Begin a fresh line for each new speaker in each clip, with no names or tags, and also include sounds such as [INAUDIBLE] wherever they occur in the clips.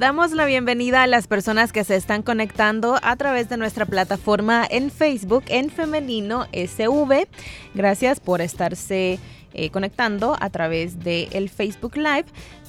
Damos la bienvenida a las personas que se están conectando a través de nuestra plataforma en Facebook en Femenino SV. Gracias por estarse eh, conectando a través del el Facebook Live.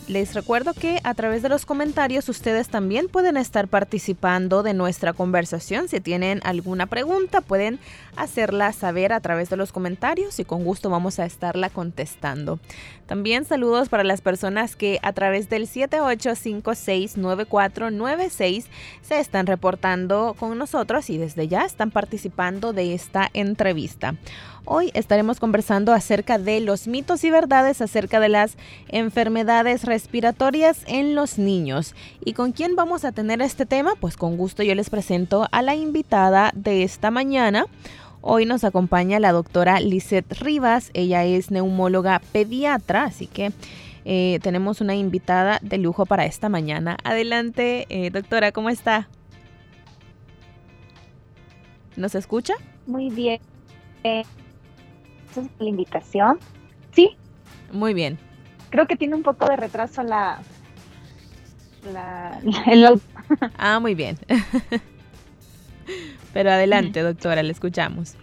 Les recuerdo que a través de los comentarios ustedes también pueden estar participando de nuestra conversación. Si tienen alguna pregunta, pueden hacerla saber a través de los comentarios y con gusto vamos a estarla contestando. También saludos para las personas que a través del 78569496 se están reportando con nosotros y desde ya están participando de esta entrevista. Hoy estaremos conversando acerca de los mitos y verdades acerca de las enfermedades respiratorias en los niños. ¿Y con quién vamos a tener este tema? Pues con gusto yo les presento a la invitada de esta mañana. Hoy nos acompaña la doctora Lisette Rivas. Ella es neumóloga pediatra, así que eh, tenemos una invitada de lujo para esta mañana. Adelante, eh, doctora, ¿cómo está? ¿Nos escucha?
Muy bien. Eh, es la invitación. Sí.
Muy bien.
Creo que tiene un poco de retraso la, la [LAUGHS] el
Ah, muy bien. [LAUGHS] [LAUGHS] Pero adelante, doctora, le escuchamos.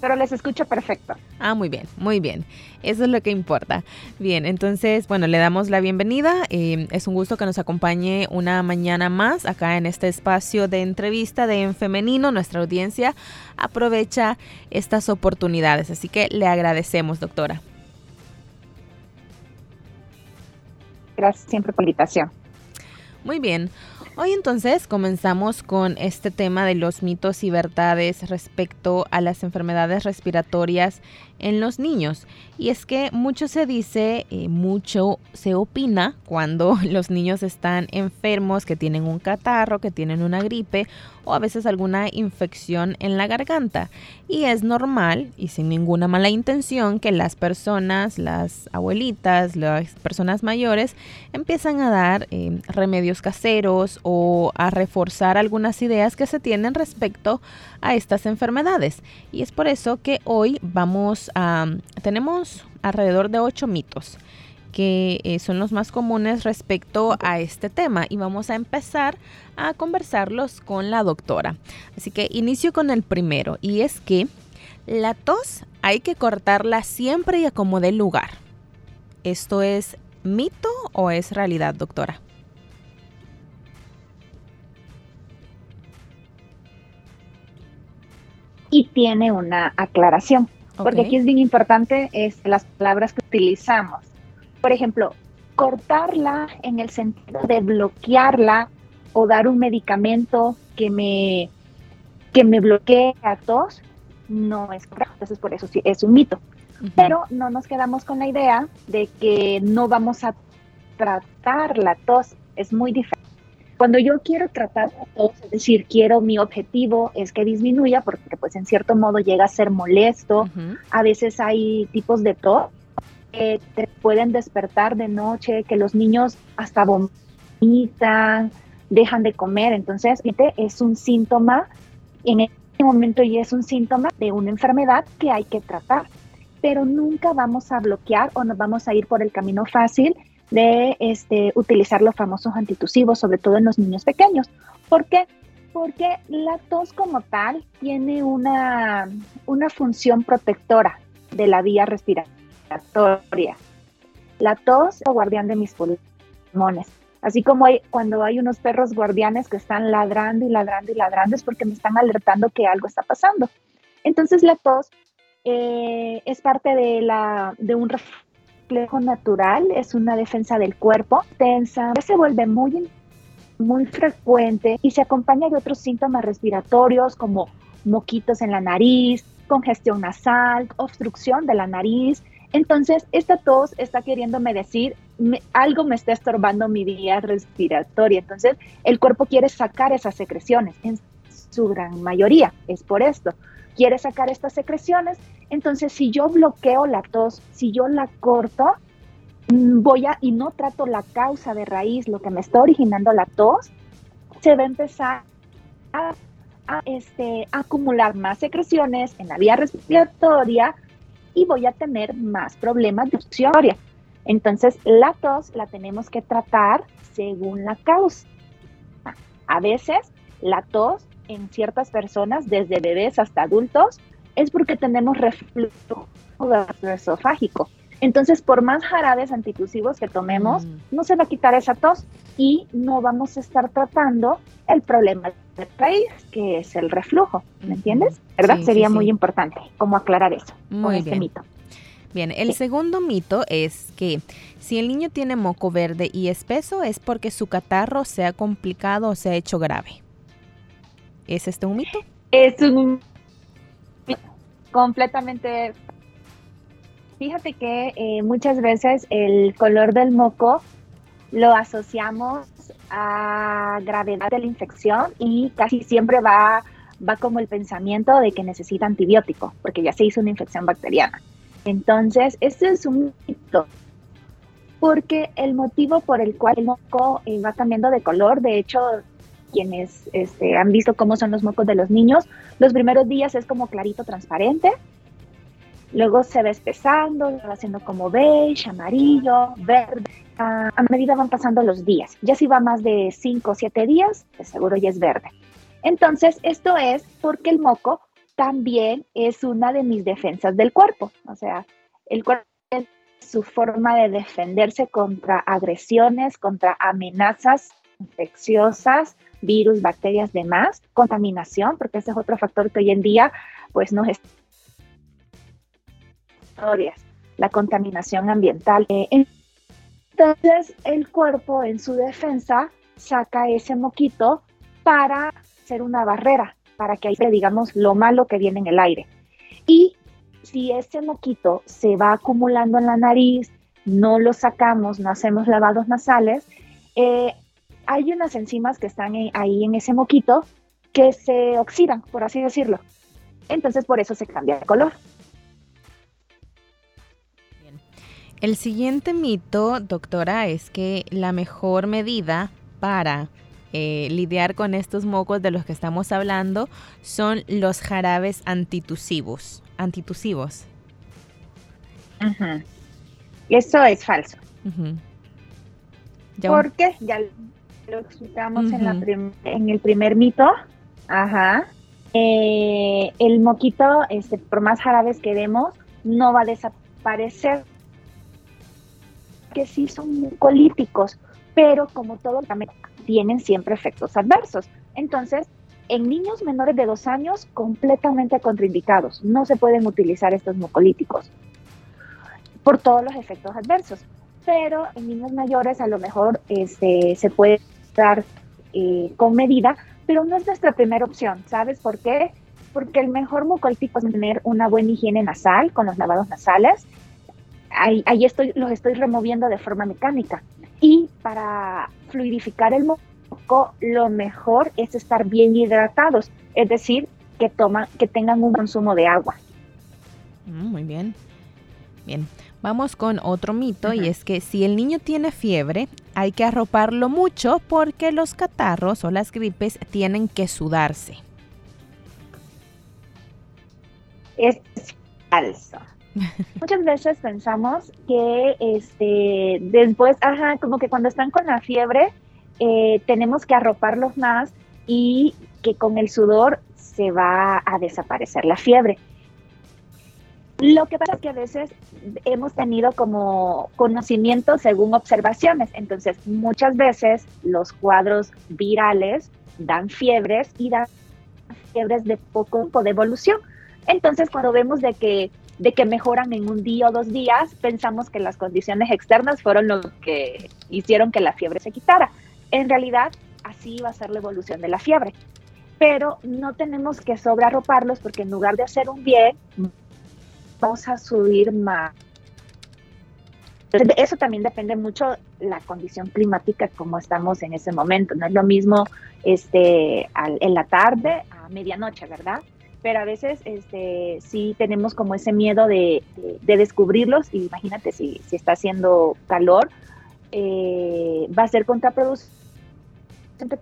Pero les escucho perfecto.
Ah, muy bien, muy bien. Eso es lo que importa. Bien, entonces, bueno, le damos la bienvenida. Eh, es un gusto que nos acompañe una mañana más acá en este espacio de entrevista de En Femenino. Nuestra audiencia aprovecha estas oportunidades. Así que le agradecemos, doctora.
Gracias siempre por la invitación.
Muy bien. Hoy entonces comenzamos con este tema de los mitos y verdades respecto a las enfermedades respiratorias en los niños. Y es que mucho se dice, eh, mucho se opina cuando [LAUGHS] los niños están enfermos, que tienen un catarro, que tienen una gripe o a veces alguna infección en la garganta. Y es normal y sin ninguna mala intención que las personas, las abuelitas, las personas mayores empiezan a dar eh, remedios caseros o a reforzar algunas ideas que se tienen respecto a estas enfermedades. Y es por eso que hoy vamos tenemos alrededor de ocho mitos que eh, son los más comunes respecto a este tema y vamos a empezar a conversarlos con la doctora. Así que inicio con el primero y es que la tos hay que cortarla siempre y a como dé lugar. ¿Esto es mito o es realidad, doctora?
Y tiene una aclaración, porque aquí es bien importante es las palabras que utilizamos. Por ejemplo, cortarla en el sentido de bloquearla o dar un medicamento que me, que me bloquee a tos, no es correcto. Entonces, por eso sí, es un mito. Pero no nos quedamos con la idea de que no vamos a tratar la tos. Es muy diferente. Cuando yo quiero tratar la tos, es decir, quiero mi objetivo es que disminuya, porque pues en cierto modo llega a ser molesto. A veces hay tipos de tos que te pueden despertar de noche, que los niños hasta vomitan, dejan de comer. Entonces, es un síntoma, en este momento ya es un síntoma de una enfermedad que hay que tratar, pero nunca vamos a bloquear o nos vamos a ir por el camino fácil de este, utilizar los famosos antitusivos, sobre todo en los niños pequeños. ¿Por qué? Porque la tos como tal tiene una, una función protectora de la vía respiratoria. La tos es el guardián de mis pulmones. Así como hay, cuando hay unos perros guardianes que están ladrando y ladrando y ladrando es porque me están alertando que algo está pasando. Entonces la tos eh, es parte de, la, de un reflejo natural, es una defensa del cuerpo tensa, se vuelve muy, muy frecuente y se acompaña de otros síntomas respiratorios como moquitos en la nariz, congestión nasal, obstrucción de la nariz. Entonces, esta tos está queriéndome decir algo me está estorbando mi vía respiratoria. Entonces, el cuerpo quiere sacar esas secreciones, en su gran mayoría, es por esto. Quiere sacar estas secreciones, entonces si yo bloqueo la tos, si yo la corto, mm, voy a, y no trato la causa de raíz, lo que me está originando la tos, se va a empezar a, este, acumular más secreciones en la vía respiratoria y voy a tener más problemas de obstrucción. Entonces, la tos la tenemos que tratar según la causa. A veces, la tos en ciertas personas, desde bebés hasta adultos, es porque tenemos reflujo gastroesofágico. Entonces, por más jarabes antitusivos que tomemos, mm. no se va a quitar esa tos y no vamos a estar tratando el problema del país, que es el reflujo. ¿Me entiendes? ¿Verdad? Sería muy importante como aclarar eso muy este mito.
Bien, el segundo mito es que si el niño tiene moco verde y espeso es porque su catarro se ha complicado o se ha hecho grave. ¿Es este un mito?
Es un completamente Fíjate que eh, muchas veces el color del moco lo asociamos a gravedad de la infección y casi siempre va, va como el pensamiento de que necesita antibiótico, porque ya se hizo una infección bacteriana. Entonces, este es un mito, porque el motivo por el cual el moco eh, va cambiando de color, de hecho, quienes este, han visto cómo son los mocos de los niños, los primeros días es como clarito transparente, Luego se va espesando, va haciendo como beige, amarillo, verde. a medida van pasando los días. Ya si va más de 5 o 7 días, de seguro ya es verde. Entonces, esto es porque el moco también es una de mis defensas del cuerpo. O sea, el cuerpo es su forma de defenderse contra agresiones, contra amenazas infecciosas, virus, bacterias, demás, contaminación, porque ese es otro factor que hoy en día pues nos está la contaminación ambiental. Eh, entonces el cuerpo en su defensa saca ese moquito para hacer una barrera, para que ahí digamos lo malo que viene en el aire. Y si ese moquito se va acumulando en la nariz, no lo sacamos, no hacemos lavados nasales, eh, hay unas enzimas que están ahí en ese moquito que se oxidan, por así decirlo. Entonces por eso se cambia de color.
El siguiente mito, doctora, es que la mejor medida para eh, lidiar con estos mocos de los que estamos hablando son los jarabes antitusivos. Antitusivos.
Eso es falso. Porque ya lo explicamos en, en, el primer mito. Ajá. Eh, el moquito, este, por más jarabes que demos, no va a desaparecer que sí son mucolíticos, pero como todo también tienen siempre efectos adversos. Entonces, en niños menores de dos años, completamente contraindicados. No se pueden utilizar estos mucolíticos por todos los efectos adversos. Pero en niños mayores a lo mejor este, se puede dar eh, con medida, pero no es nuestra primera opción. ¿Sabes por qué? Porque el mejor mucolítico es tener una buena higiene nasal con los lavados nasales ahí, estoy, los estoy removiendo de forma mecánica. Y para fluidificar el moco, lo mejor es estar bien hidratados, es decir, que, toman, que tengan un consumo de agua.
Mm, muy bien. Bien, vamos con otro mito y es que si el niño tiene fiebre, hay que arroparlo mucho porque los catarros o las gripes tienen que sudarse.
Es falso. [LAUGHS] Muchas veces pensamos que este, después, ajá, como que cuando están con la fiebre, eh, tenemos que arroparlos más y que con el sudor se va a desaparecer la fiebre. Lo que pasa es que a veces hemos tenido como conocimiento según observaciones, entonces muchas veces los cuadros virales dan fiebres y dan fiebres de poco de evolución. Entonces cuando vemos de que de que mejoran en un día o dos días, pensamos que las condiciones externas fueron lo que hicieron que la fiebre se quitara. En realidad, así va a ser la evolución de la fiebre. Pero no tenemos que sobrearroparlos porque en lugar de hacer un bien, vamos a subir más eso también depende mucho la condición climática como estamos en ese momento. No es lo mismo este, en la tarde a medianoche, ¿verdad? Pero a veces este, sí tenemos como ese miedo de, descubrirlos. Y imagínate si, si está haciendo calor, eh, va a ser contraproducente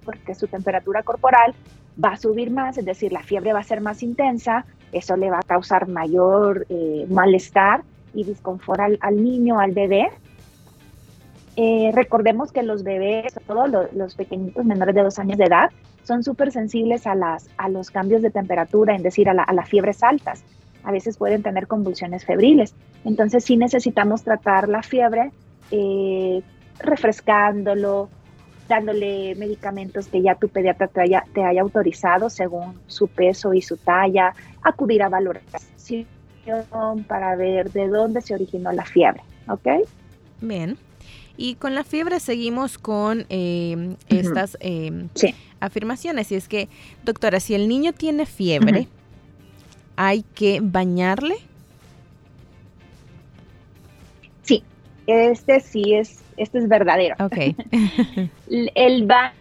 porque su temperatura corporal va a subir más, es decir, la fiebre va a ser más intensa, eso le va a causar mayor eh, malestar y disconfort al, niño, al bebé. Eh, recordemos que los bebés, todos los, pequeñitos menores de dos años de edad, son súper sensibles a, las, a los cambios de temperatura, es decir, a, las fiebres altas. A veces pueden tener convulsiones febriles. Entonces sí necesitamos tratar la fiebre eh, refrescándolo, dándole medicamentos que ya tu pediatra te haya, te haya autorizado según su peso y su talla, acudir a valoración para ver de dónde se originó la fiebre, ¿ok?
Bien. Y con la fiebre seguimos con eh, estas eh, afirmaciones. Y es que, doctora, si el niño tiene fiebre, ¿hay que bañarle?
Este sí es, este es verdadero.
Ok. [LAUGHS]
el baño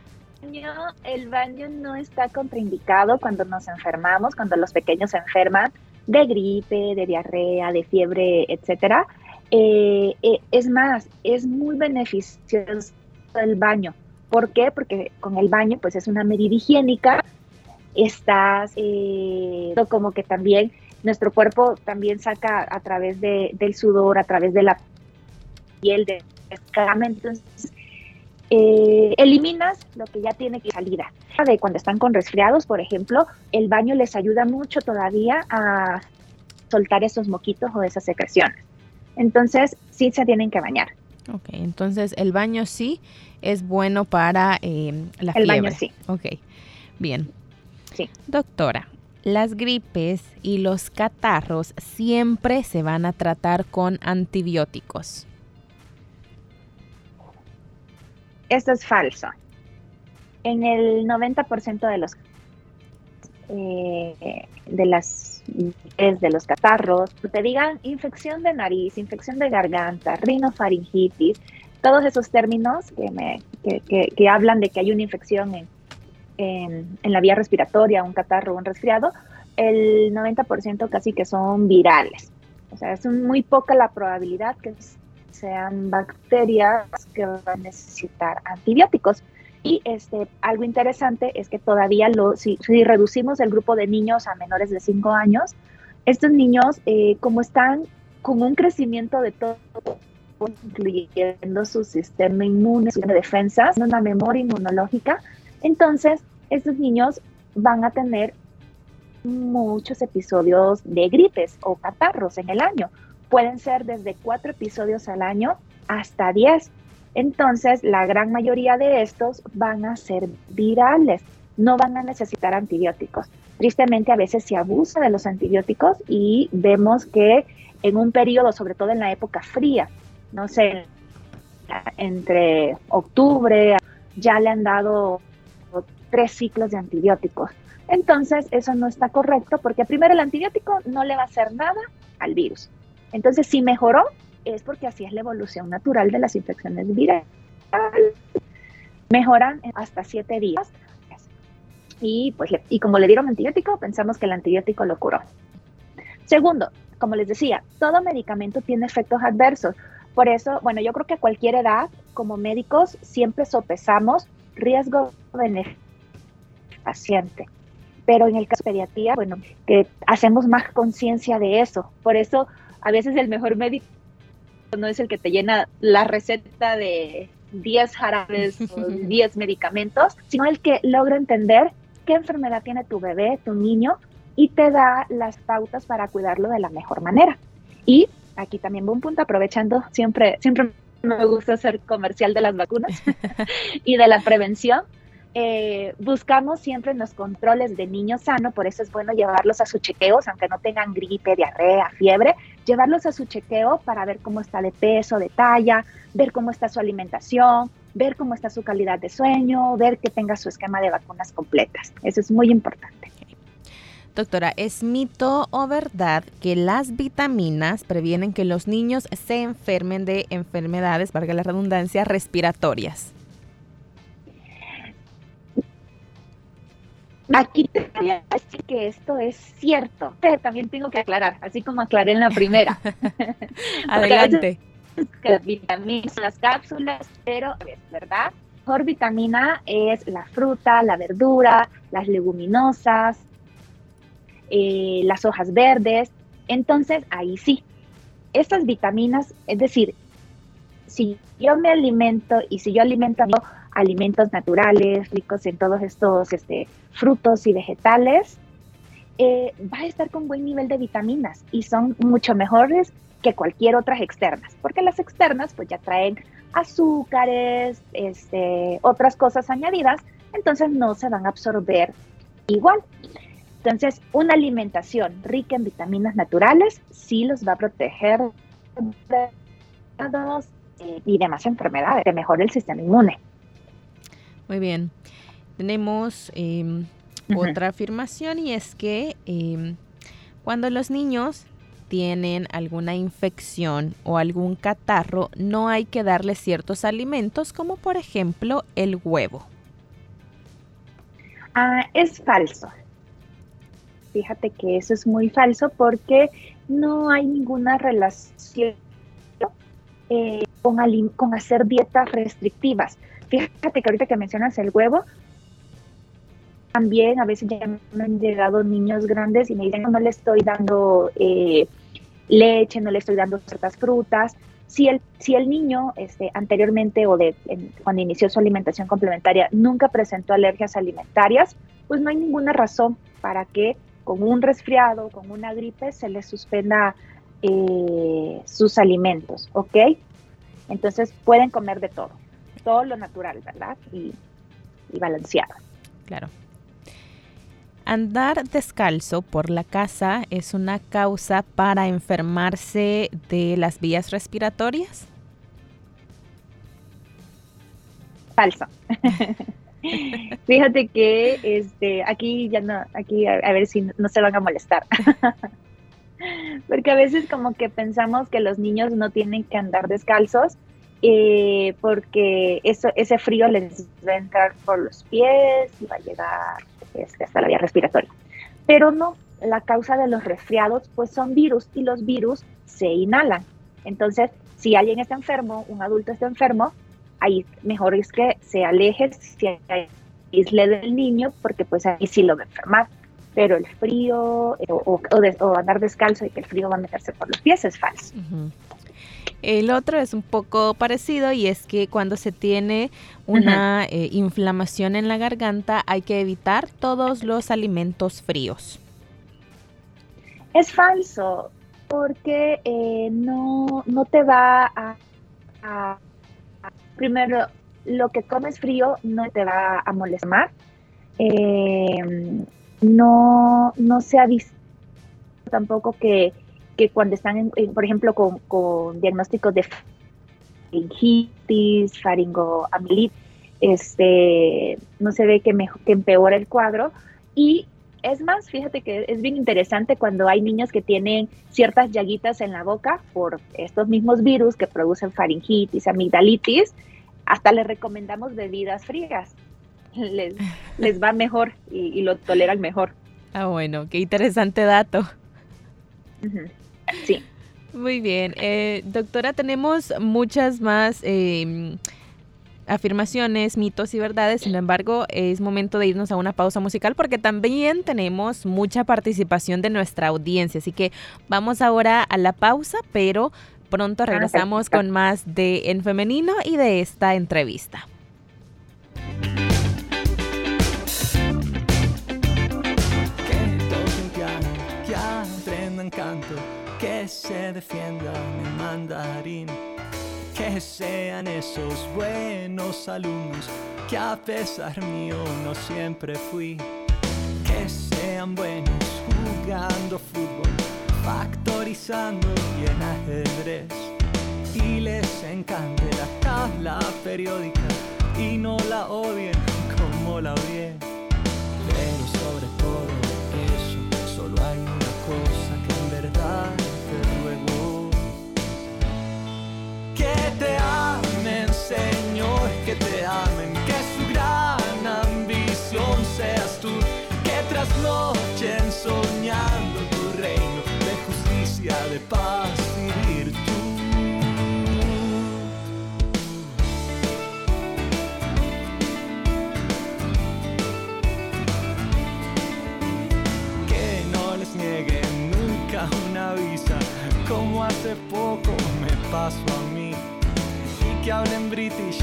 el baño no está contraindicado cuando nos enfermamos, cuando los pequeños se enferman de gripe, de diarrea, de fiebre, etcétera. Eh, eh, es más, es muy beneficioso el baño. ¿Por qué? Porque con el baño, pues es una medida higiénica, estás eh, como que también nuestro cuerpo también saca a través de, del sudor, a través de la piel, de entonces eh, eliminas lo que ya tiene que salir. De cuando están con resfriados, por ejemplo, el baño les ayuda mucho todavía a soltar esos moquitos o esas secreciones. Entonces, sí se tienen que bañar.
Ok, entonces el baño sí es bueno para eh, la fiebre.
El baño sí.
Ok, bien. Sí. Doctora, las gripes y los catarros siempre se van a tratar con antibióticos.
Esto es falso. En el 90% de los eh, de las de los catarros, te digan infección de nariz, infección de garganta, rinofaringitis, todos esos términos que, me, que, hablan de que hay una infección en, en, la vía respiratoria, un catarro, un resfriado, el 90% casi que son virales. O sea, es muy poca la probabilidad que sean bacterias que van a necesitar antibióticos. Y este, algo interesante es que todavía lo, si, reducimos el grupo de niños a menores de 5 años, estos niños, eh, como están con un crecimiento de todo, incluyendo su sistema inmune, su defensas, una memoria inmunológica, entonces estos niños van a tener muchos episodios de gripes o catarros en el año pueden ser desde cuatro episodios al año hasta diez. Entonces, la gran mayoría de estos van a ser virales, no van a necesitar antibióticos. Tristemente, a veces se abusa de los antibióticos y vemos que en un periodo, sobre todo en la época fría, no sé, entre octubre, ya le han dado tres ciclos de antibióticos. Entonces, eso no está correcto porque primero el antibiótico no le va a hacer nada al virus. Entonces, si mejoró, es porque así es la evolución natural de las infecciones virales. Mejoran hasta siete días. Y, pues, y como le dieron antibiótico, pensamos que el antibiótico lo curó. Segundo, como les decía, todo medicamento tiene efectos adversos. Por eso, bueno, yo creo que a cualquier edad, como médicos, siempre sopesamos riesgo-beneficio paciente. Pero en el caso de pediatría, bueno, que hacemos más conciencia de eso. Por eso a veces el mejor médico no es el que te llena la receta de 10 jarabes o [LAUGHS] 10 medicamentos, sino el que logra entender qué enfermedad tiene tu bebé, tu niño, y te da las pautas para cuidarlo de la mejor manera. Y aquí también un punto, aprovechando, siempre, siempre me gusta hacer comercial de las vacunas [LAUGHS] y de la prevención. Eh, buscamos siempre los controles de niño sano, por eso es bueno llevarlos a sus chequeos, aunque no tengan gripe, diarrea, fiebre, llevarlos a su chequeo para ver cómo está de peso, de talla, ver cómo está su alimentación, ver cómo está su calidad de sueño, ver que tenga su esquema de vacunas completas. Eso es muy importante.
Doctora, ¿es mito o verdad que las vitaminas previenen que los niños se enfermen de enfermedades, valga la redundancia, respiratorias?
Aquí te voy a decir que esto es cierto, pero también tengo que aclarar, así como aclaré en la primera. [LAUGHS] [LAUGHS]
Adelante.
Las vitaminas, las cápsulas, pero es verdad. Mejor vitamina es la fruta, la verdura, las leguminosas, eh, las hojas verdes. Entonces, ahí sí, estas vitaminas, es decir, si yo me alimento y si yo alimento alimentos naturales, ricos en todos estos este, frutos y vegetales, eh, va a estar con buen nivel de vitaminas y son mucho mejores que cualquier otras externas, porque las externas pues ya traen azúcares, este, otras cosas añadidas, entonces no se van a absorber igual. Entonces, una alimentación rica en vitaminas naturales sí los va a proteger de eh, y demás enfermedades, que mejora el sistema inmune.
Muy bien. Tenemos em, otra afirmación y es que em, cuando los niños tienen alguna infección o algún catarro, no hay que darles ciertos alimentos como por ejemplo el huevo.
Ah, es falso. Fíjate que eso es muy falso porque no hay ninguna relación eh, con, con hacer dietas restrictivas. Fíjate que ahorita que mencionas el huevo, también a veces ya me han llegado niños grandes y me dicen, no le estoy dando eh, leche, no le estoy dando ciertas frutas. Si el, si el niño este, anteriormente o de, cuando inició su alimentación complementaria nunca presentó alergias alimentarias, pues no hay ninguna razón para que con un resfriado, con una gripe, se le suspenda eh, sus alimentos, ¿ok? Entonces pueden comer de todo todo lo natural, ¿verdad? Y, balanceado.
Claro. Andar descalzo por la casa es una causa para enfermarse de las vías respiratorias.
Falso. [LAUGHS] Fíjate que este aquí ya no, aquí a, ver si no se van a molestar. [LAUGHS] Porque a veces como que pensamos que los niños no tienen que andar descalzos eh, porque eso, ese frío les va a entrar por los pies y va a llegar este, hasta la vía respiratoria. Pero no, la causa de los resfriados pues son virus y los virus se inhalan. Entonces, si alguien está enfermo, un adulto está enfermo, ahí mejor es que se aleje, se aísle del niño, porque pues ahí sí lo va a enfermar. Pero el frío eh, o, andar descalzo y que el frío va a meterse por los pies es falso.
El otro es un poco parecido y es que cuando se tiene una eh, inflamación en la garganta hay que evitar todos los alimentos fríos.
Es falso, porque eh, no, no te va a, Primero, lo que comes frío no te va a molestar. Eh, no, no se ha visto tampoco que que cuando están, por ejemplo, con, diagnósticos de faringitis, faringoamilitis, este, no se ve que, que empeora el cuadro. Y es más, fíjate que es bien interesante cuando hay niños que tienen ciertas llaguitas en la boca por estos mismos virus que producen faringitis, amigdalitis, hasta les recomendamos bebidas frías. [LAUGHS] Les, les va mejor y, lo toleran mejor.
Ah, bueno, qué interesante dato.
Sí.
Muy bien. Eh, doctora, tenemos muchas más em, afirmaciones, mitos y verdades. Sin embargo, es momento de irnos a una pausa musical porque también tenemos mucha participación de nuestra audiencia. Así que vamos ahora a la pausa, pero pronto regresamos con más de En Femenino y de esta entrevista.
que se defienda mi mandarín. Que sean esos buenos alumnos que a pesar mío no siempre fui. Que sean buenos jugando fútbol, factorizando y en ajedrez. Y les encante la tabla periódica y no la odien como la odié. Señor, que te amen, que su gran ambición seas tú, que trasnochen soñando tu reino de justicia, de paz y virtud. nieguen nunca una visa, como hace poco me pasó a que hablen british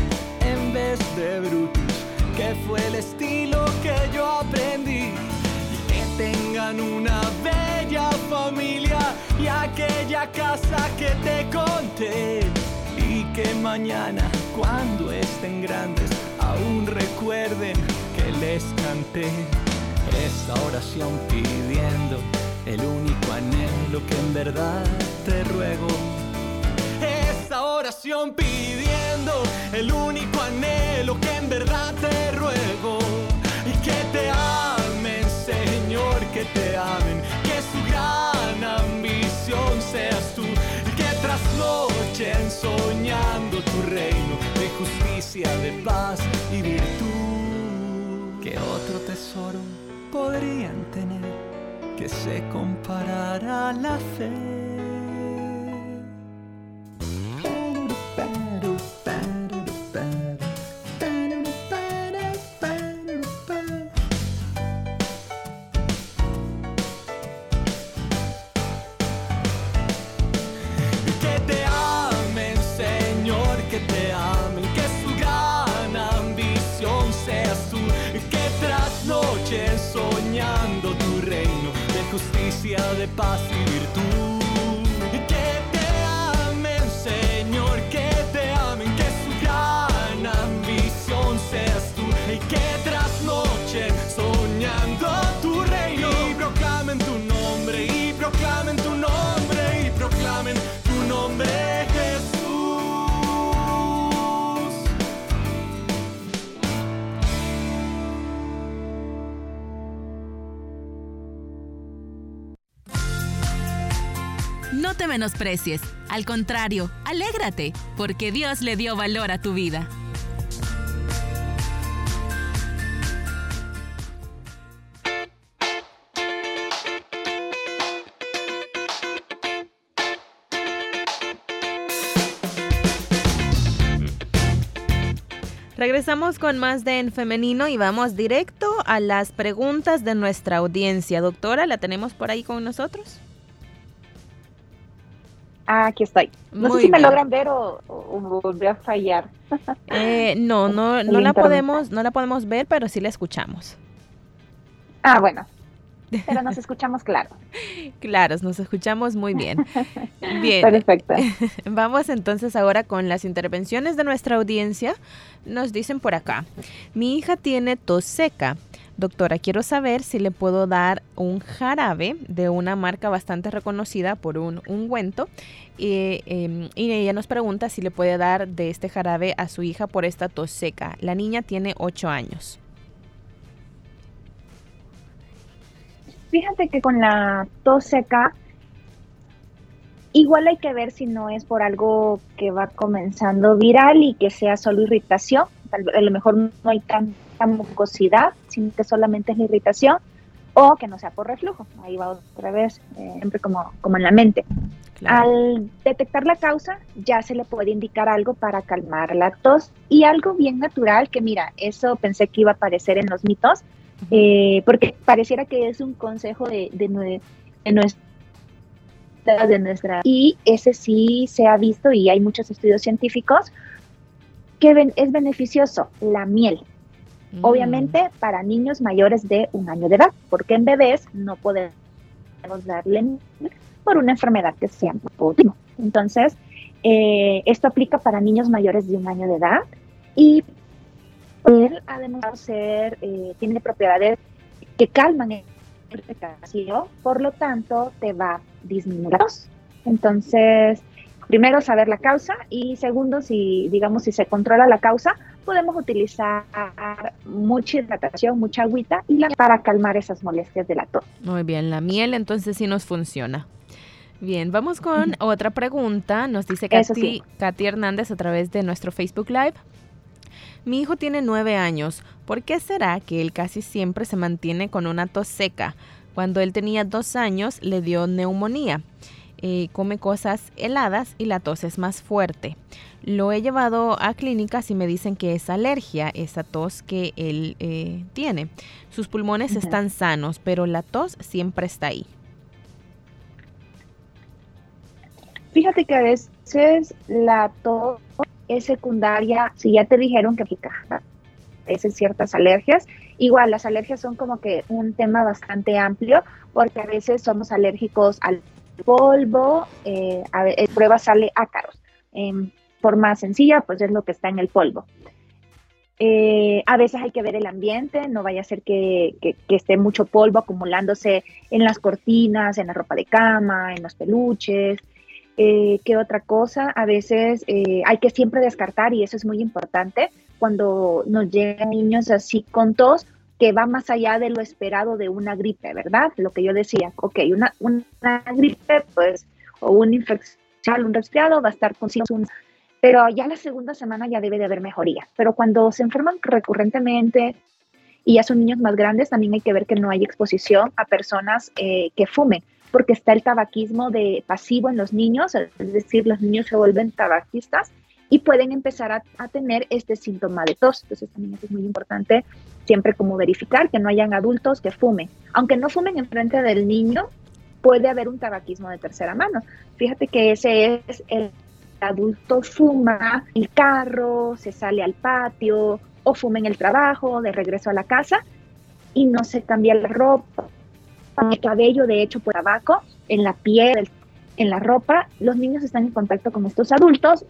en vez de brutus, que fue el estilo que yo aprendí. Y que tengan una bella familia y aquella casa que te conté. Y que mañana, cuando estén grandes, aún recuerden que les canté esta oración pidiendo el único anhelo que en verdad te ruego. Esta oración pidiendo el único anhelo que en verdad te ruego. Y que te amen, Señor, que te amen, que su gran ambición seas tú. Y que trasnochen soñando tu reino de justicia, de paz y virtud. Que otro tesoro podrían tener que se comparara a la fe. De
te menosprecies. Al contrario, alégrate, porque Dios le dio valor a tu vida.
Regresamos con más de En Femenino y vamos directo a las preguntas de nuestra audiencia. Doctora, ¿la tenemos por ahí con nosotros?
Ah, aquí estoy. No sé si me logran ver o, volví a fallar.
Eh, no, [LAUGHS] no, no la podemos, no la podemos ver, pero sí la escuchamos.
Ah, bueno. [LAUGHS] Pero nos escuchamos claro.
Claro, nos escuchamos muy bien. [LAUGHS] Bien.
Perfecto.
Vamos entonces ahora con las intervenciones de nuestra audiencia. Nos dicen por acá, mi hija tiene tos seca Doctora, quiero saber si le puedo dar un jarabe de una marca bastante reconocida por un ungüento. Em, y ella nos pregunta si le puede dar de este jarabe a su hija por esta tos seca. La niña tiene 8 años.
Fíjate que con la tos seca, igual hay que ver si no es por algo que va comenzando viral y que sea solo irritación. A lo mejor no hay tan mucosidad, sino que solamente es la irritación, o que no sea por reflujo. Ahí va otra vez, eh, siempre como, como en la mente. Al detectar la causa, ya se le puede indicar algo para calmar la tos y algo bien natural, que mira, eso pensé que iba a aparecer en los mitos, eh, porque pareciera que es un consejo de, de, de, nuestra, de nuestra... Y ese sí se ha visto y hay muchos estudios científicos que es beneficioso, la miel. Mm. Obviamente para niños mayores de un año de edad, porque en bebés no podemos darle por una enfermedad que sea último. Entonces, eh, esto aplica para niños mayores de un año de edad y él además ser, eh, tiene propiedades que calman el irritación, por lo tanto te va a disminuir Entonces, primero saber la causa y segundo, si digamos si se controla la causa, podemos utilizar mucha hidratación, mucha agüita y la, para calmar esas molestias de la tos.
Muy bien, la miel entonces sí nos funciona. Bien, vamos con otra pregunta. Nos dice Katy, Katy Hernández a través de nuestro Facebook Live. Mi hijo tiene nueve años. ¿Por qué será que él casi siempre se mantiene con una tos seca? Cuando él tenía dos años le dio neumonía. Eh, come cosas heladas y la tos es más fuerte. Lo he llevado a clínicas y me dicen que es alergia, esa tos que él eh, tiene. Sus pulmones están sanos, pero la tos siempre está ahí.
Fíjate que es veces la tos es secundaria, si ya te dijeron que es ciertas alergias. Igual, las alergias son como que un tema bastante amplio, porque a veces somos alérgicos al polvo, eh, a, en prueba sale ácaros. En forma sencilla, pues es lo que está en el polvo. Eh, a veces hay que ver el ambiente, no vaya a ser que, esté mucho polvo acumulándose en las cortinas, en la ropa de cama, en los peluches. Eh, ¿Qué otra cosa? A veces eh, hay que siempre descartar, y eso es muy importante, cuando nos llegan niños así con tos, que va más allá de lo esperado de una gripe, ¿verdad? Lo que yo decía, ok, una, una gripe, pues, o una infección, un resfriado, va a estar con un pero ya la segunda semana ya debe de haber mejoría. Pero cuando se enferman recurrentemente y ya son niños más grandes, también hay que ver que no hay exposición a personas eh, que fumen, porque está el tabaquismo de pasivo en los niños, es decir, los niños se vuelven tabaquistas y pueden empezar a, tener este síntoma de tos. Entonces también es muy importante siempre como verificar que no hayan adultos que fumen. Aunque no fumen en frente del niño, puede haber un tabaquismo de tercera mano. Fíjate que ese es el adulto fuma el carro, se sale al patio o fuma en el trabajo, de regreso a la casa y no se cambia la ropa, el cabello de hecho por tabaco, en la piel, en la ropa, los niños están en contacto con estos adultos,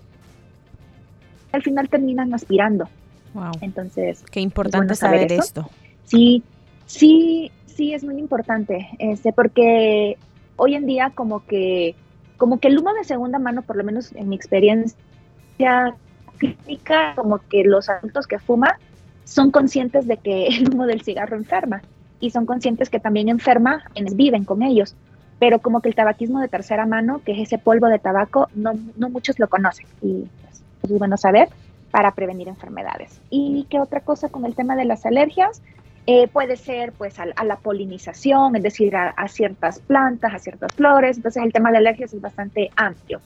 al final terminan aspirando.
Wow.
Entonces,
qué importante saber, esto.
Sí, sí, sí es muy importante, este, porque hoy en día como que como que el humo de segunda mano, por lo menos en mi experiencia clínica, como que los adultos que fuman son conscientes de que [LAUGHS] el humo del cigarro enferma y son conscientes que también enferma quienes viven con ellos. Pero como que el tabaquismo de tercera mano, que es ese polvo de tabaco, no, no muchos lo conocen y pues, es bueno saber para prevenir enfermedades. ¿Y qué otra cosa con el tema de las alergias? Eh, puede ser pues a, la polinización, es decir, a, ciertas plantas, a ciertas flores. Entonces el tema de alergias es bastante amplio.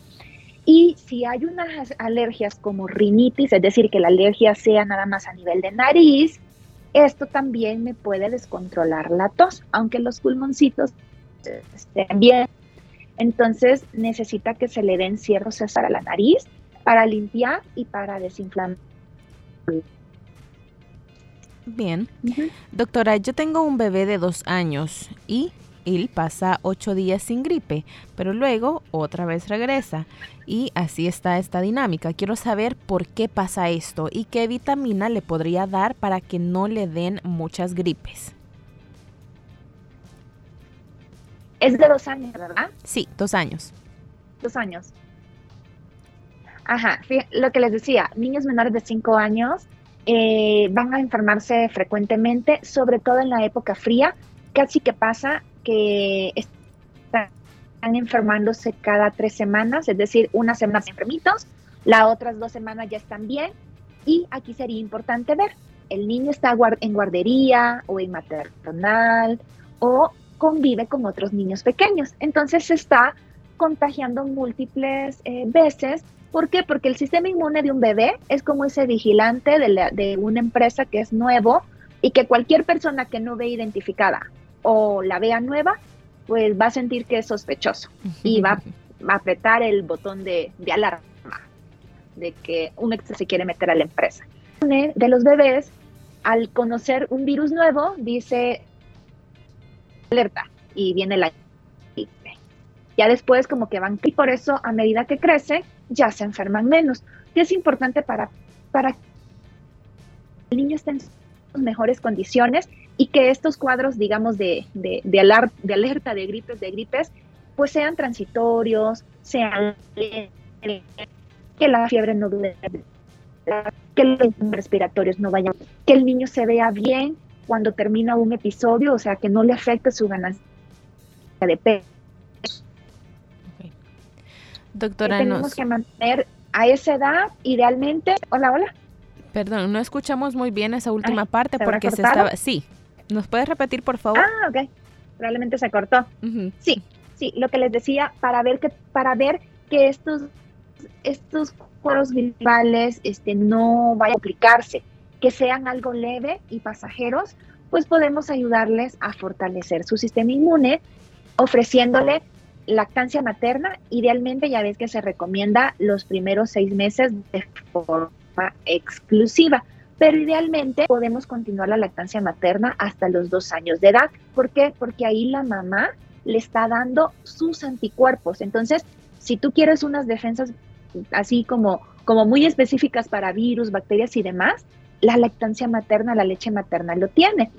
Y si hay unas alergias como rinitis, es decir, que la alergia sea nada más a nivel de nariz, esto también me puede descontrolar la tos, aunque los pulmoncitos estén bien. Entonces necesita que se le den ciertos a la nariz para limpiar y para desinflamar
Bien. Doctora, yo tengo un bebé de dos años y él pasa ocho días sin gripe, pero luego otra vez regresa. Y así está esta dinámica. Quiero saber por qué pasa esto y qué vitamina le podría dar para que no le den muchas gripes.
Es de dos años, ¿verdad?
Sí, dos años.
Dos años. Ajá, lo que les decía, niños menores de cinco años eh, van a enfermarse frecuentemente, sobre todo en la época fría. Casi que pasa que están enfermándose cada tres semanas, es decir, una semana enfermitos, las otras dos semanas ya están bien. Y aquí sería importante ver, el niño está en guardería o en maternal o convive con otros niños pequeños. Entonces se está contagiando múltiples eh, veces ¿Por qué? Porque el sistema inmune de un bebé es como ese vigilante de, una empresa que es nuevo y que cualquier persona que no ve identificada o la vea nueva, pues va a sentir que es sospechoso y va, [LAUGHS] a apretar el botón de, alarma de que un extra se quiere meter a la empresa. De los bebés, al conocer un virus nuevo, dice alerta y viene la ya después como que van y por eso a medida que crece ya se enferman menos. Y es importante para, para que el niño esté en mejores condiciones y que estos cuadros, digamos, de, de, de, alerta de gripes, de gripes, pues sean transitorios, sean que la fiebre no dure, que los respiratorios no vayan, que el niño se vea bien cuando termina un episodio, o sea, que no le afecte su ganancia de peso
Doctora,
tenemos que mantener a esa edad, idealmente. Hola, hola.
Perdón, no escuchamos muy bien esa última parte porque se estaba. Sí, ¿nos puedes repetir, por favor?
Ah, ok. Probablemente se cortó. Sí, sí. Lo que les decía para ver que para ver que estos estos cuadros virales este, no vayan a aplicarse, que sean algo leve y pasajeros, pues podemos ayudarles a fortalecer su sistema inmune ofreciéndole lactancia materna, idealmente ya ves que se recomienda los primeros seis meses de forma exclusiva, pero idealmente podemos continuar la lactancia materna hasta los dos años de edad. ¿Por qué? Porque ahí la mamá le está dando sus anticuerpos. Entonces, si tú quieres unas defensas así como, como muy específicas para virus, bacterias y demás, la lactancia materna, la leche materna lo tiene.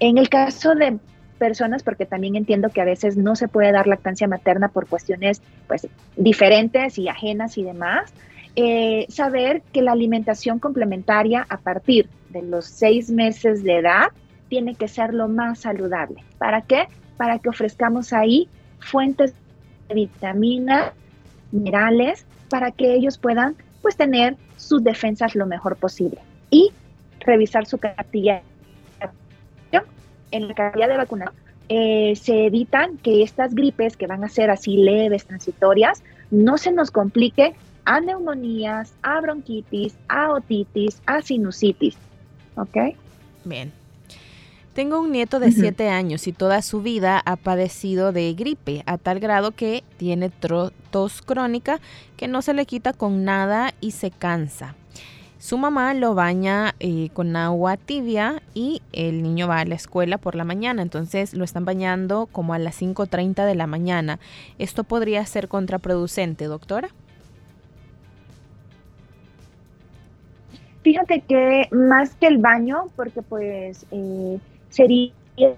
En el caso de personas, porque también entiendo que a veces no se puede dar lactancia materna por cuestiones pues diferentes y ajenas y demás, eh, saber que la alimentación complementaria a partir de los seis meses de edad tiene que ser lo más saludable. ¿Para qué? Para que ofrezcamos ahí fuentes de vitaminas, minerales, para que ellos puedan pues tener sus defensas lo mejor posible. Y revisar su cartilla en la cartilla de vacunación eh, se evitan que estas gripes que van a ser así leves, transitorias, no se nos complique a neumonías, a bronquitis, a otitis, a sinusitis. ¿Ok?
Bien. Tengo un nieto de 7 años y toda su vida ha padecido de gripe, a tal grado que tiene tos crónica que no se le quita con nada y se cansa. Su mamá lo baña eh, con agua tibia y el niño va a la escuela por la mañana, entonces lo están bañando como a las 5.30 de la mañana. ¿Esto podría ser contraproducente, doctora?
Fíjate que más que el baño, porque pues eh, sería, eh,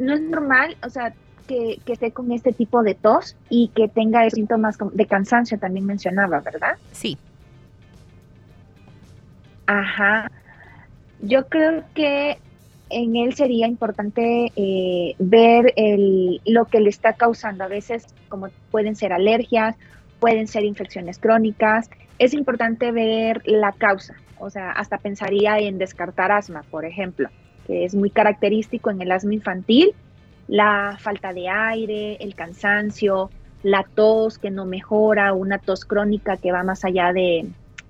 no es normal, o sea, que, que, esté con este tipo de tos y que tenga síntomas de cansancio, también mencionaba, ¿verdad?
Sí.
Ajá. Yo creo que en él sería importante eh, ver el, lo que le está causando. A veces, como pueden ser alergias, pueden ser infecciones crónicas. Es importante ver la causa. O sea, hasta pensaría en descartar asma, por ejemplo, que es muy característico en el asma infantil. La falta de aire, el cansancio, la tos que no mejora, una tos crónica que va más allá de,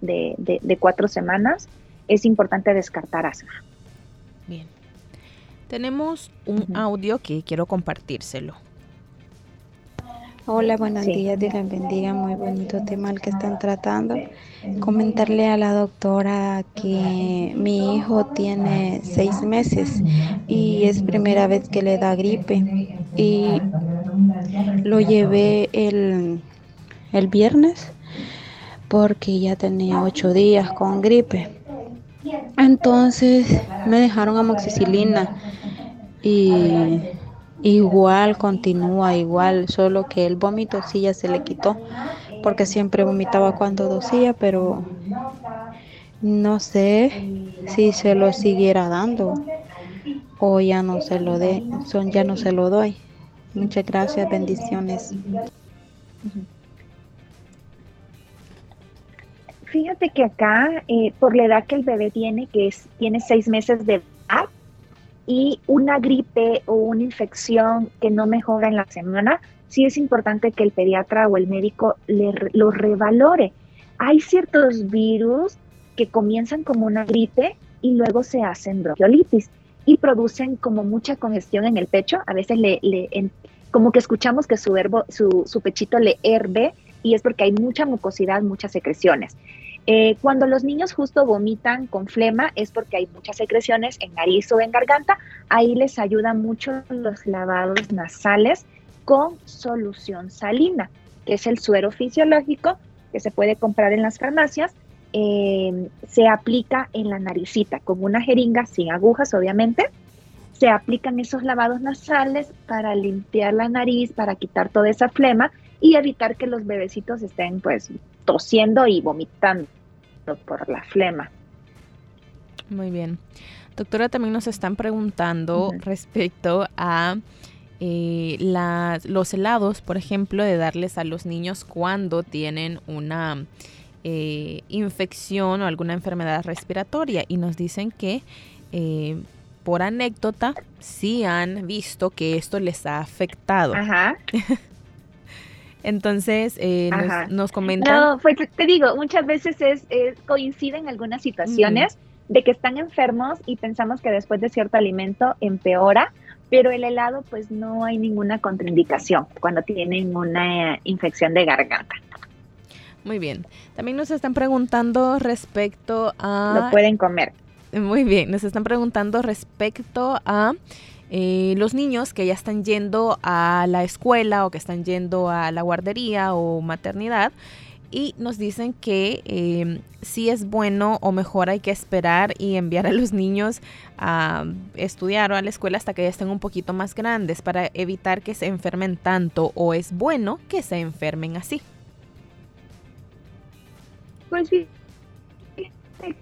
de, cuatro semanas, es importante descartar asma.
Bien. Tenemos un audio que quiero compartírselo.
Hola, buenos días, Dios les bendiga, muy bonito tema el que están tratando. Comentarle a la doctora que mi hijo tiene seis meses y es primera vez que le da gripe y lo llevé el, el viernes porque ya tenía ocho días con gripe. Entonces me dejaron amoxicilina y igual continúa igual, solo que el vómito sí ya se le quitó, porque siempre vomitaba cuando docía, pero no sé si se lo siguiera dando o ya no se lo de, son ya no se lo doy. Muchas gracias, bendiciones.
Fíjate que acá, eh, por la edad que el bebé tiene, que es, tiene seis meses de edad, y una gripe o una infección que no mejora en la semana, sí es importante que el pediatra o el médico le, lo revalore. Hay ciertos virus que comienzan como una gripe y luego se hacen bronquiolitis y producen como mucha congestión en el pecho. A veces le, como que escuchamos que su, verbo, su, su pechito le herbe y es porque hay mucha mucosidad, muchas secreciones. Eh, cuando los niños justo vomitan con flema es porque hay muchas secreciones en nariz o en garganta. Ahí les ayuda mucho los lavados nasales con solución salina, que es el suero fisiológico que se puede comprar en las farmacias. Em, se aplica en la naricita con una jeringa sin agujas, obviamente. Se aplican esos lavados nasales para limpiar la nariz, para quitar toda esa flema y evitar que los bebecitos estén pues tosiendo y vomitando por la flema.
Muy bien. Doctora, también nos están preguntando respecto a eh, los helados, por ejemplo, de darles a los niños cuando tienen una eh, infección o alguna enfermedad respiratoria y nos dicen que eh, por anécdota sí han visto que esto les ha afectado. Ajá. [LAUGHS] Entonces, eh, nos, nos, comentan.
No, pues te digo, muchas veces es, coinciden algunas situaciones de que están enfermos y pensamos que después de cierto alimento empeora, pero el helado pues no hay ninguna contraindicación cuando tienen una infección de garganta.
Muy bien. También nos están preguntando respecto a...
Lo pueden comer.
Muy bien, nos están preguntando respecto a eh, los niños que ya están yendo a la escuela o que están yendo a la guardería o maternidad y nos dicen que eh, sí es bueno o mejor hay que esperar y enviar a los niños a estudiar o a la escuela hasta que ya estén un poquito más grandes para evitar que se enfermen tanto o es bueno que se enfermen así.
Pues sí,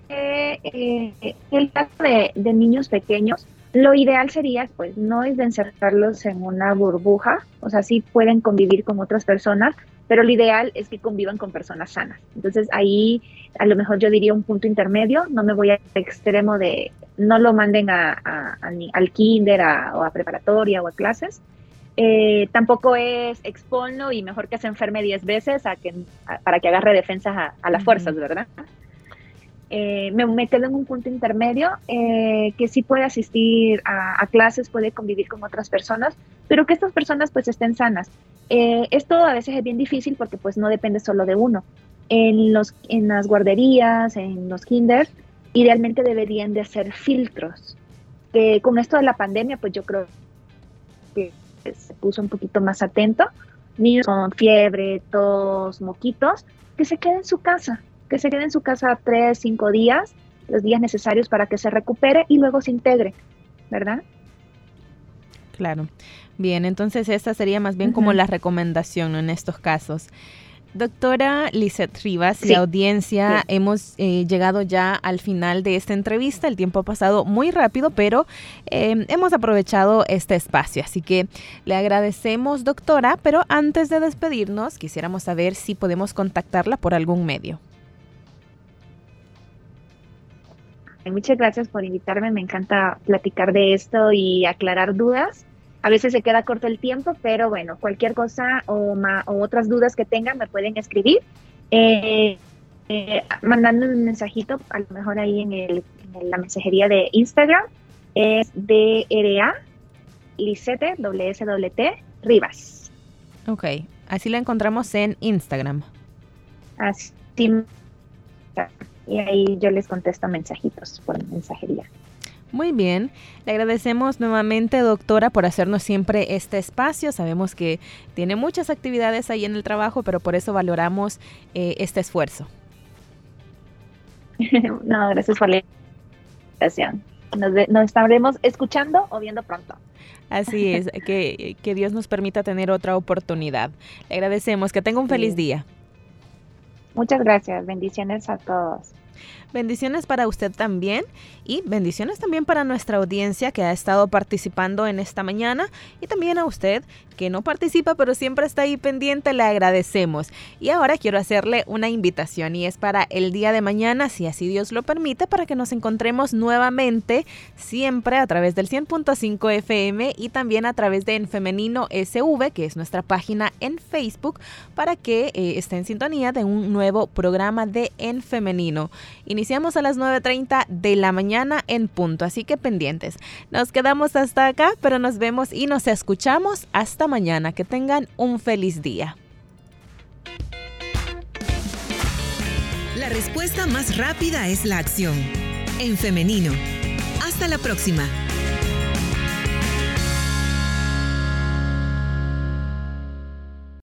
que eh, el caso de, niños pequeños, lo ideal sería, pues, no es de encerrarlos en una burbuja, o sea, sí pueden convivir con otras personas, pero lo ideal es que convivan con personas sanas. Entonces ahí a lo mejor yo diría un punto intermedio, no me voy al extremo de no lo manden a, al kinder o a preparatoria o a clases. Eh, tampoco es exponlo y mejor que se enferme 10 veces a que, para que agarre defensas a, las fuerzas, ¿verdad? Eh, me, quedo en un punto intermedio eh, que sí puede asistir a, a, clases, puede convivir con otras personas, pero que estas personas pues estén sanas. Eh, esto a veces es bien difícil porque pues no depende solo de uno. En, los, en las guarderías, en los kinders, idealmente deberían de hacer filtros. Que con esto de la pandemia, pues yo creo que se puso un poquito más atento. Niños con fiebre, tos, moquitos, que se queden en su casa, que se queden en su casa tres, cinco días, los días necesarios para que se recupere y luego se integre, ¿verdad?
Claro. Bien, entonces esta sería más bien como la recomendación en estos casos. Doctora Lizeth Rivas y audiencia, hemos eh, llegado ya al final de esta entrevista. El tiempo ha pasado muy rápido, pero em, hemos aprovechado este espacio. Así que le agradecemos, doctora, pero antes de despedirnos, quisiéramos saber si podemos contactarla por algún medio.
Muchas gracias por invitarme. Me encanta platicar de esto y aclarar dudas. A veces se queda corto el tiempo, pero bueno, cualquier cosa o, otras dudas que tengan me pueden escribir. Eh, eh, mandando un mensajito, a lo mejor ahí en, el, la mensajería de Instagram, es DRA Lisete, WSWT, Rivas.
Ok, así la encontramos en Instagram.
Así, y ahí yo les contesto mensajitos por mensajería.
Muy bien, le agradecemos nuevamente, doctora, por hacernos siempre este espacio. Sabemos que tiene muchas actividades ahí en el trabajo, pero por eso valoramos eh, este esfuerzo. [LAUGHS]
no, gracias por la invitación. Nos, estaremos escuchando o viendo pronto.
Así es, [LAUGHS] que, que Dios nos permita tener otra oportunidad. Le agradecemos, que tenga un feliz día.
Muchas gracias, bendiciones a todos.
Bendiciones para usted también y bendiciones también para nuestra audiencia que ha estado participando en esta mañana y también a usted que no participa pero siempre está ahí pendiente, le agradecemos. Y ahora quiero hacerle una invitación y es para el día de mañana, si así Dios lo permite, para que nos encontremos nuevamente siempre a través del 100.5 FM y también a través de En Femenino SV, que es nuestra página en Facebook, para que eh, esté en sintonía de un nuevo programa de En Femenino. Iniciamos a las 9.30 de la mañana en punto, así que pendientes. Nos quedamos hasta acá, pero nos vemos y nos escuchamos hasta mañana. Que tengan un feliz día.
La respuesta más rápida es la acción. En femenino. Hasta la próxima.